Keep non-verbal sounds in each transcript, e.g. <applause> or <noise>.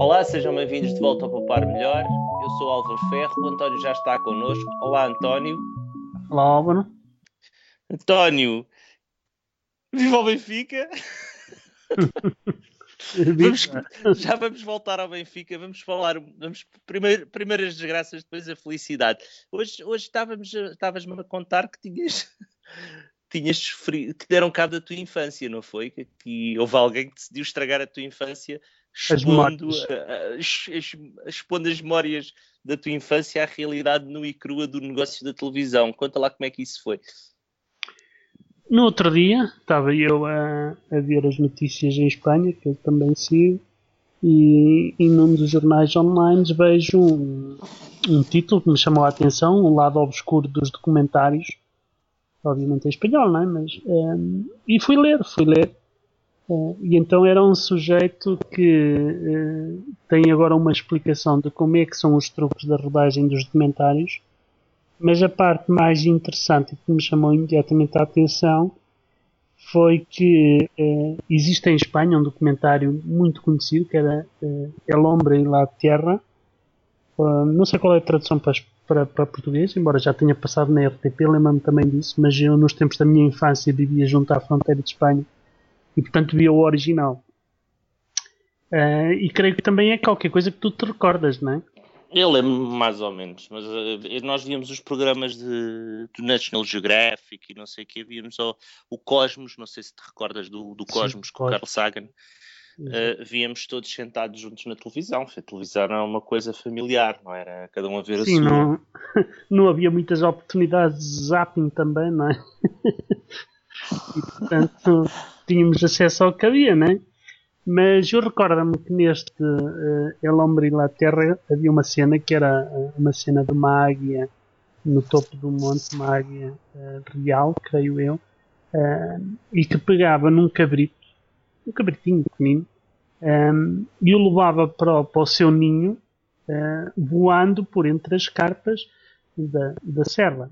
Olá, sejam bem-vindos de volta ao Poupar Melhor. Eu sou o Álvaro Ferro, o António já está connosco. Olá, António. Olá, Álvaro. António, viva o Benfica! <laughs> vamos, já vamos voltar ao Benfica, vamos falar, vamos primeiro, primeiras desgraças, depois a felicidade. Hoje, hoje estávamos, estavas-me a contar que tinhas, <laughs> tinhas sofrido, que deram cabo da tua infância, não foi? Que, que houve alguém que decidiu estragar a tua infância expondo as, as, expondo as memórias da tua infância à realidade nua e crua do negócio da televisão. Conta lá como é que isso foi. No outro dia estava eu a, a ver as notícias em Espanha, que eu também sigo, e, e num dos jornais online vejo um, um título que me chamou a atenção, o um lado obscuro dos documentários, obviamente em espanhol, não é? Mas, um, e fui ler, fui ler. Uh, e então era um sujeito que uh, tem agora uma explicação de como é que são os truques da rodagem dos documentários mas a parte mais interessante que me chamou imediatamente a atenção foi que eh, existe em Espanha um documentário muito conhecido que era eh, El Hombre e la Tierra. Uh, não sei qual é a tradução para, para, para, português, embora já tenha passado na RTP, lembro-me também disso, mas eu nos tempos da minha infância vivia junto à fronteira de Espanha e portanto via o original. Uh, e creio que também é qualquer coisa que tu te recordas, não é? Eu lembro mais ou menos, mas uh, nós víamos os programas de, do National Geographic e não sei o que, víamos o, o Cosmos, não sei se te recordas do, do Cosmos Sim, com o Carl Sagan. Uh, víamos todos sentados juntos na televisão. A televisão era uma coisa familiar, não era? Cada um a ver Sim, a sua. Não, <laughs> não havia muitas oportunidades de zapping também, não é? <laughs> e portanto tínhamos acesso ao que havia, não é? Mas eu recordo-me que neste uh, El Hombre e la Terra havia uma cena que era uh, uma cena de uma águia no topo do monte, uma águia uh, real, creio eu, uh, e que pegava num cabrito, um cabritinho pequenino, um, e o levava para, para o seu ninho, voando por entre as carpas da, da serra.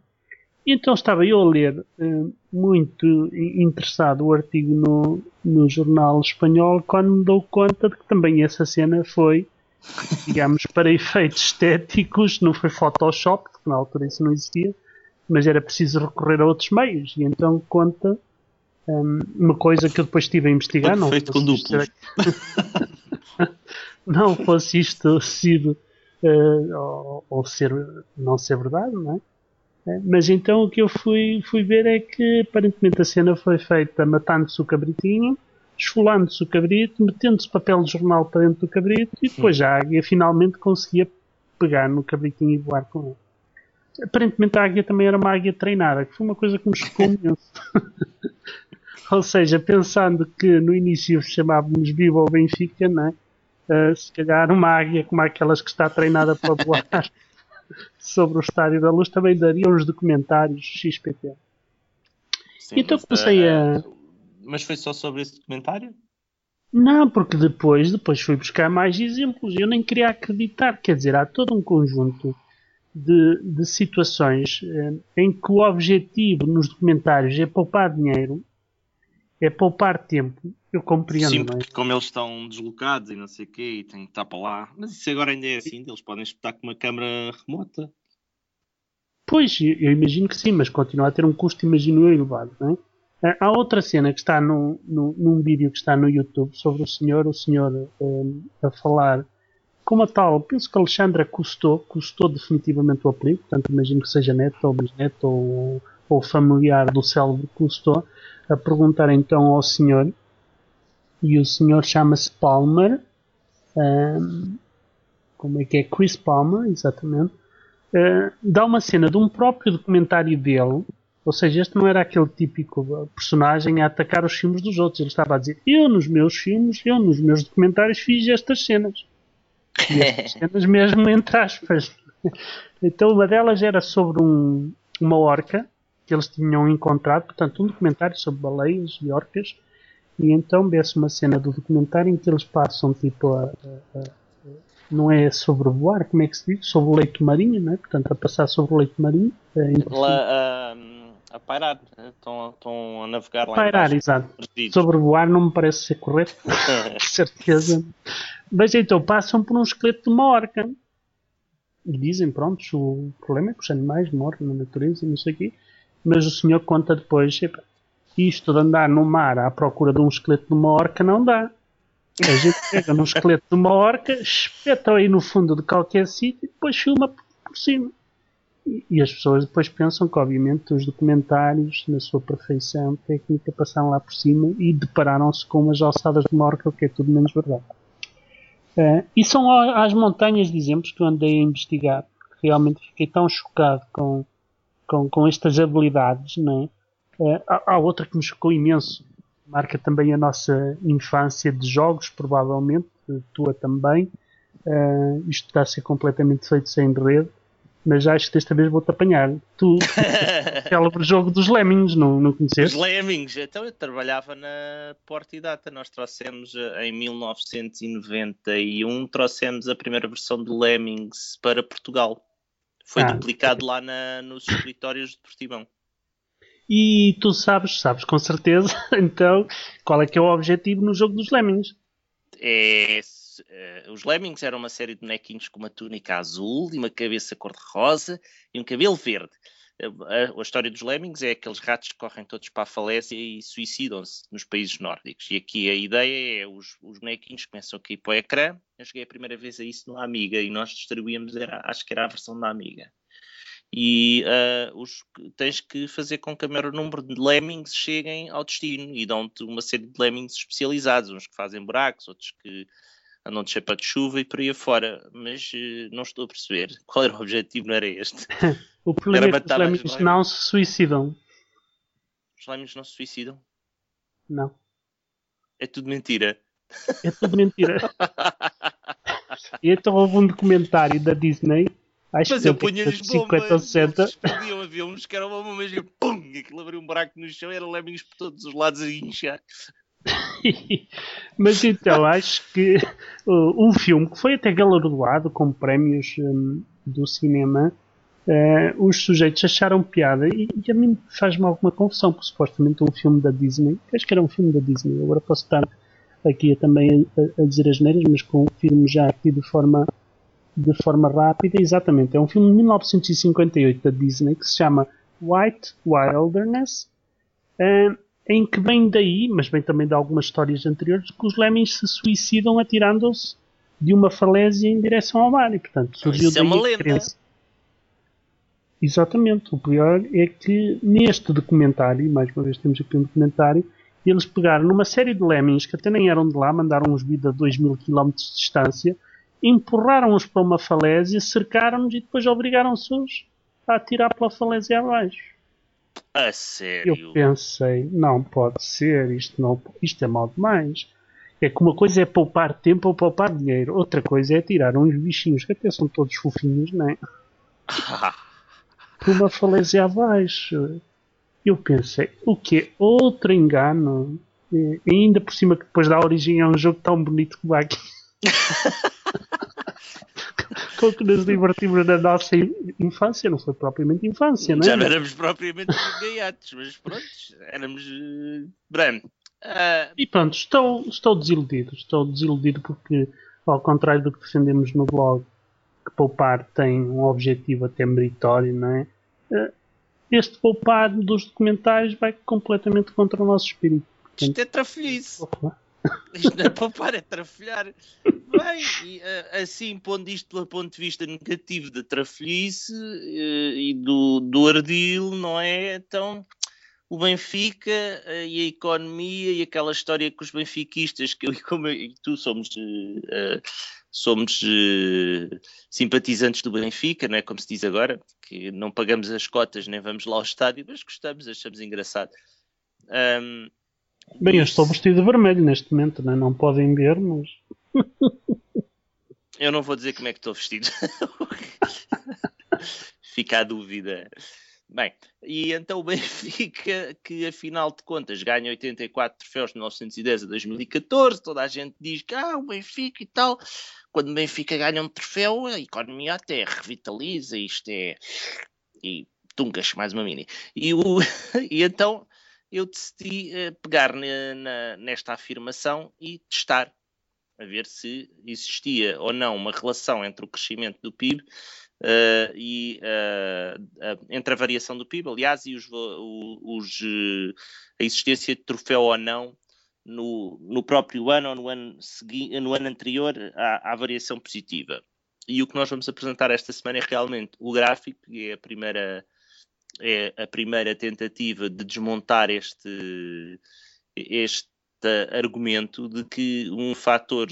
E então estava eu a ler uh, muito interessado o artigo no, no jornal espanhol quando me dou conta de que também essa cena foi, digamos, <laughs> para efeitos estéticos, não foi Photoshop, porque na altura isso não existia, mas era preciso recorrer a outros meios. E então conta um, uma coisa que eu depois estive a investigar. Foi não feito com duplos. <laughs> não fosse isto sido uh, ou, ou, ser, não ser verdade, não é? Mas então o que eu fui, fui ver é que aparentemente a cena foi feita matando-se o cabritinho, esfolando-se o cabrito, metendo-se papel de jornal para dentro do cabrito e depois a águia finalmente conseguia pegar no cabritinho e voar com ele. Aparentemente a águia também era uma águia treinada, que foi uma coisa que me chocou <laughs> imenso. <laughs> Ou seja, pensando que no início chamávamos Viva o Benfica, não é? Uh, se calhar uma águia como aquelas que está treinada para voar <laughs> sobre o Estádio da Luz também daria uns documentários XPT. Sim, então comecei a. Mas foi só sobre esse documentário? Não, porque depois, depois fui buscar mais exemplos. Eu nem queria acreditar. Quer dizer, há todo um conjunto de, de situações eh, em que o objetivo nos documentários é poupar dinheiro, é poupar tempo. Eu compreendo. Sim, é? porque é? como eles estão deslocados e não sei o quê, e têm que estar para lá. Mas isso agora ainda é assim, eles podem espetar com uma câmara remota. Pois, eu imagino que sim, mas continua a ter um custo, imagino eu, elevado, não é? Ah, há outra cena que está no, no, num vídeo que está no YouTube sobre o senhor, o senhor um, a falar como a tal, penso que Alexandra custou, custou definitivamente o apelido, portanto imagino que seja neto ou bisneto ou, ou familiar do célebre custou, a perguntar então ao senhor, e o senhor chama-se Palmer, um, como é que é? Chris Palmer, exatamente, uh, dá uma cena de um próprio documentário dele, ou seja, este não era aquele típico personagem a atacar os filmes dos outros. Ele estava a dizer: Eu, nos meus filmes, eu, nos meus documentários, fiz estas cenas. E estas <laughs> cenas, mesmo entre aspas. Então, uma delas era sobre um, uma orca que eles tinham encontrado, portanto, um documentário sobre baleias e orcas. E então vê-se uma cena do documentário em que eles passam tipo a, a, a não é sobrevoar, como é que se diz? Sobre o leito marinho, não é? Portanto, a passar sobre o leito marinho. É La, A pairar, estão, estão a navegar lá Pairar, embaixo, exato. perdidos. Sobrevoar não me parece ser correto, <laughs> com certeza. Mas então passam por um esqueleto de uma orca. E dizem, pronto, o problema é que os animais morrem na natureza, não sei o quê. Mas o senhor conta depois, "Epá, isto de andar no mar à procura de um esqueleto de uma orca não dá. A gente pega num esqueleto de uma orca, espeta aí no fundo de qualquer sítio e depois filma por cima. E- as pessoas depois pensam que, obviamente, os documentários, na sua perfeição técnica, passaram lá por cima e depararam-se com umas alçadas de uma orca, o que é tudo menos verdade. Eh, e são a- às montanhas de exemplos que eu andei a investigar, realmente fiquei tão chocado com, com, com estas habilidades. Não é? Eh, há, há outra que me chocou imenso, marca também a nossa infância de jogos, provavelmente, tua também. Eh, isto está a ser completamente feito sem rede, mas acho que desta vez vou-te apanhar. Tu, <laughs> célebre jogo dos Lemmings, não, não Os conheceste? Lemmings, então eu trabalhava na Porta e Data, nós trouxemos eh, em 1991, trouxemos a primeira versão de Lemmings para Portugal. Foi Ah, duplicado lá na- nos escritórios de Portimão. E tu sabes, sabes com certeza, <laughs> então, qual é que é o objetivo no jogo dos Lemmings? É, eh, os Lemmings eram uma série de bonequinhos com uma túnica azul e uma cabeça cor-de-rosa e um cabelo verde. A, a- história dos Lemmings é aqueles ratos que correm todos para a falésia e suicidam-se nos países nórdicos. E aqui a ideia é os, os bonequinhos começam a cair para o ecrã. Eu cheguei a primeira vez a isso no Amiga e nós distribuíamos, era, acho que era a versão da Amiga. E ah, os, tens que fazer com que o maior número de lemmings cheguem ao destino e dão-te uma série de lemmings especializados, uns que fazem buracos, outros que andam de chapéu de chuva e por aí afora. Mas eh, não estou a perceber qual era o objetivo, não era este. <laughs> O problema é que os Lemmings não se suicidam. Os lemmings não se suicidam. Não. É tudo mentira. É tudo mentira. <laughs> E então houve um documentário da Disney, acho Mas que eu punha-lhes 50 bombas. ou 60, Eles explodiam, uns que eram uma bomba e pum! Aquilo abriu um buraco no chão e era lemmings por todos os lados a inchar. <laughs> Mas então, acho que uh, um filme que foi até galardoado com prémios hum, do cinema, uh, os sujeitos acharam piada e, e a mim faz-me alguma confusão, porque supostamente um filme da Disney, acho que era um filme da Disney, agora posso estar aqui também a, a dizer as neiras, mas confirmo já aqui de forma, de forma rápida, exatamente, é um filme de 1958 da Disney que se chama White Wilderness, uh, em que vem daí, mas vem também de algumas histórias anteriores, que os lemmings se suicidam atirando-se de uma falésia em direção ao mar. E, portanto, surgiu Isso é daí uma a lenda. crença. Exatamente. O pior é que neste documentário, e mais uma vez temos aqui um documentário, eles pegaram numa série de lemmings que até nem eram de lá, mandaram uns vida a 2 mil km de distância, empurraram-os para uma falésia, cercaram-nos e depois obrigaram-se a atirar pela falésia abaixo. A Eu sério. pensei, não pode ser, isto, não, isto é mal demais. É que uma coisa é poupar tempo ou poupar dinheiro, outra coisa é tirar uns bichinhos que até são todos fofinhos, não é? <laughs> Por uma falésia abaixo. Eu pensei, o que Outro engano. E ainda por cima que depois dá origem a um jogo tão bonito como aqui. <laughs> Com que nos divertimos na nossa infância, não foi propriamente infância, não é? Já não éramos propriamente gaiatos, mas pronto, éramos. Uh, ah, E pronto, estou, estou desiludido. Estou desiludido porque, ao contrário do que defendemos no blog, que poupar tem um objetivo até meritório, não é? Eh, Este poupar dos documentários vai completamente contra o nosso espírito. isto é trafolhice. <laughs> Isto não é poupar, é trafolhar. Bem, e, ah, assim, pondo isto pelo ponto de vista negativo da trafolhice eh, e do, do ardil, não é? Então, o Benfica eh, e a economia e aquela história que os benfiquistas, que eu e como eu e tu somos, eh, eh, somos eh, simpatizantes do Benfica, não é? Como se diz agora, que não pagamos as cotas nem vamos lá ao estádio, mas gostamos, achamos engraçado. Ahm, Bem, eu estou vestido de vermelho neste momento, não, é? não podem ver, mas. <laughs> Eu não vou dizer como é que estou vestido. <laughs> Fica a dúvida. Bem, e então o Benfica, <laughs> que afinal de contas ganha 84 troféus de 1910 a 2014, toda a gente diz que ah, o Benfica e tal. Quando o Benfica ganha um troféu, a economia até revitaliza, isto é. E Tuncas, mais uma mini. E, o, <laughs> e então eu decidi uh, pegar nesta afirmação e testar, a ver se existia ou não uma relação entre o crescimento do PIB uh, e uh, entre a variação do PIB, aliás, e os, os, a existência de troféu ou não no, no próprio ano ou no ano, segui, no ano anterior à, à, variação positiva. E o que nós vamos apresentar esta semana é realmente o gráfico, que é a primeira, é a primeira tentativa de desmontar este, este argumento de que um fator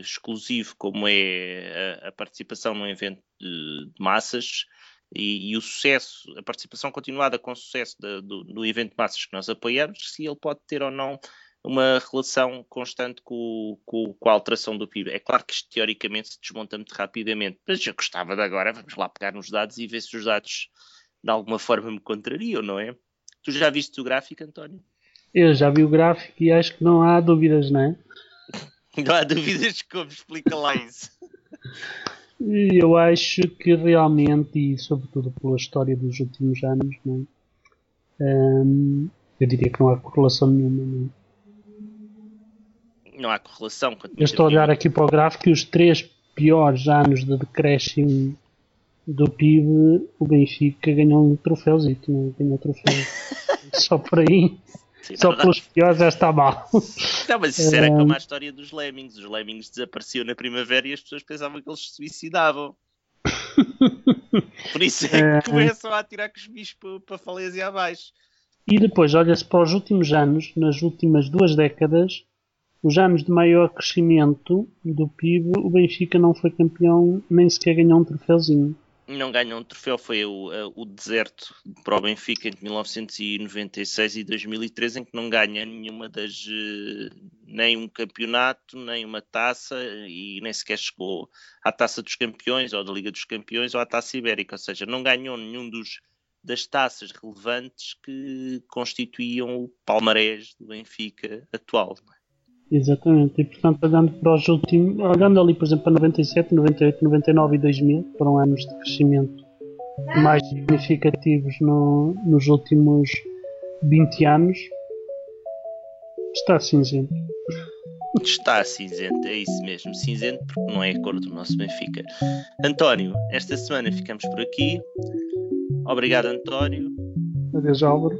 exclusivo como é a, participação num evento de, massas e, e, o sucesso, a participação continuada com sucesso de, do, do evento de massas que nós apoiamos, se ele pode ter ou não uma relação constante com, com, com, a alteração do PIB. É claro que isto teoricamente se desmonta muito rapidamente, mas eu gostava de agora, vamos lá pegar nos dados e ver se os dados de alguma forma me contrariam, não é? Tu já viste o gráfico, António? Eu já vi o gráfico e acho que não há dúvidas, não é? Não há dúvidas como explica lá isso. Eu acho que realmente, e sobretudo pela história dos últimos anos, não é? um, eu diria que não há correlação nenhuma. Não é? não há correlação. Eu estou a olhar aqui para o gráfico e os três piores anos de decréscimo do PIB, o Benfica ganhou um troféuzito, não ganhou troféu. <laughs> Só por aí. Sim, Só pelos piores já está mal. Não, mas isso era como a história dos Lemmings. Os Lemmings desapareciam na primavera e as pessoas pensavam que eles se suicidavam. Por isso é que começam a atirar com os bichos para, para a falésia abaixo. E depois olha-se para os últimos anos, nas últimas duas décadas, os anos de maior crescimento do PIB, o Benfica não foi campeão, nem sequer ganhou um troféuzinho. Não ganhou um troféu, foi o, o deserto para o Benfica entre 1996 e 2013, em que não ganha nenhuma das. Eh, nem um campeonato, nem uma taça, e nem sequer chegou à taça dos campeões, ou da Liga dos Campeões, ou à taça ibérica, ou seja, não ganhou nenhum dos das taças relevantes que constituíam o palmarés do Benfica atual. É? Exatamente, e portanto olhando para os últimos, olhando ali por exemplo para 97, 98, 99 e 2000, foram anos de crescimento mais significativos no, nos últimos 20 anos, está cinzento. Está cinzento, é isso mesmo, cinzento porque não é a cor do nosso Benfica. António, esta semana ficamos por aqui. Obrigado, António. Adeus, Álvaro.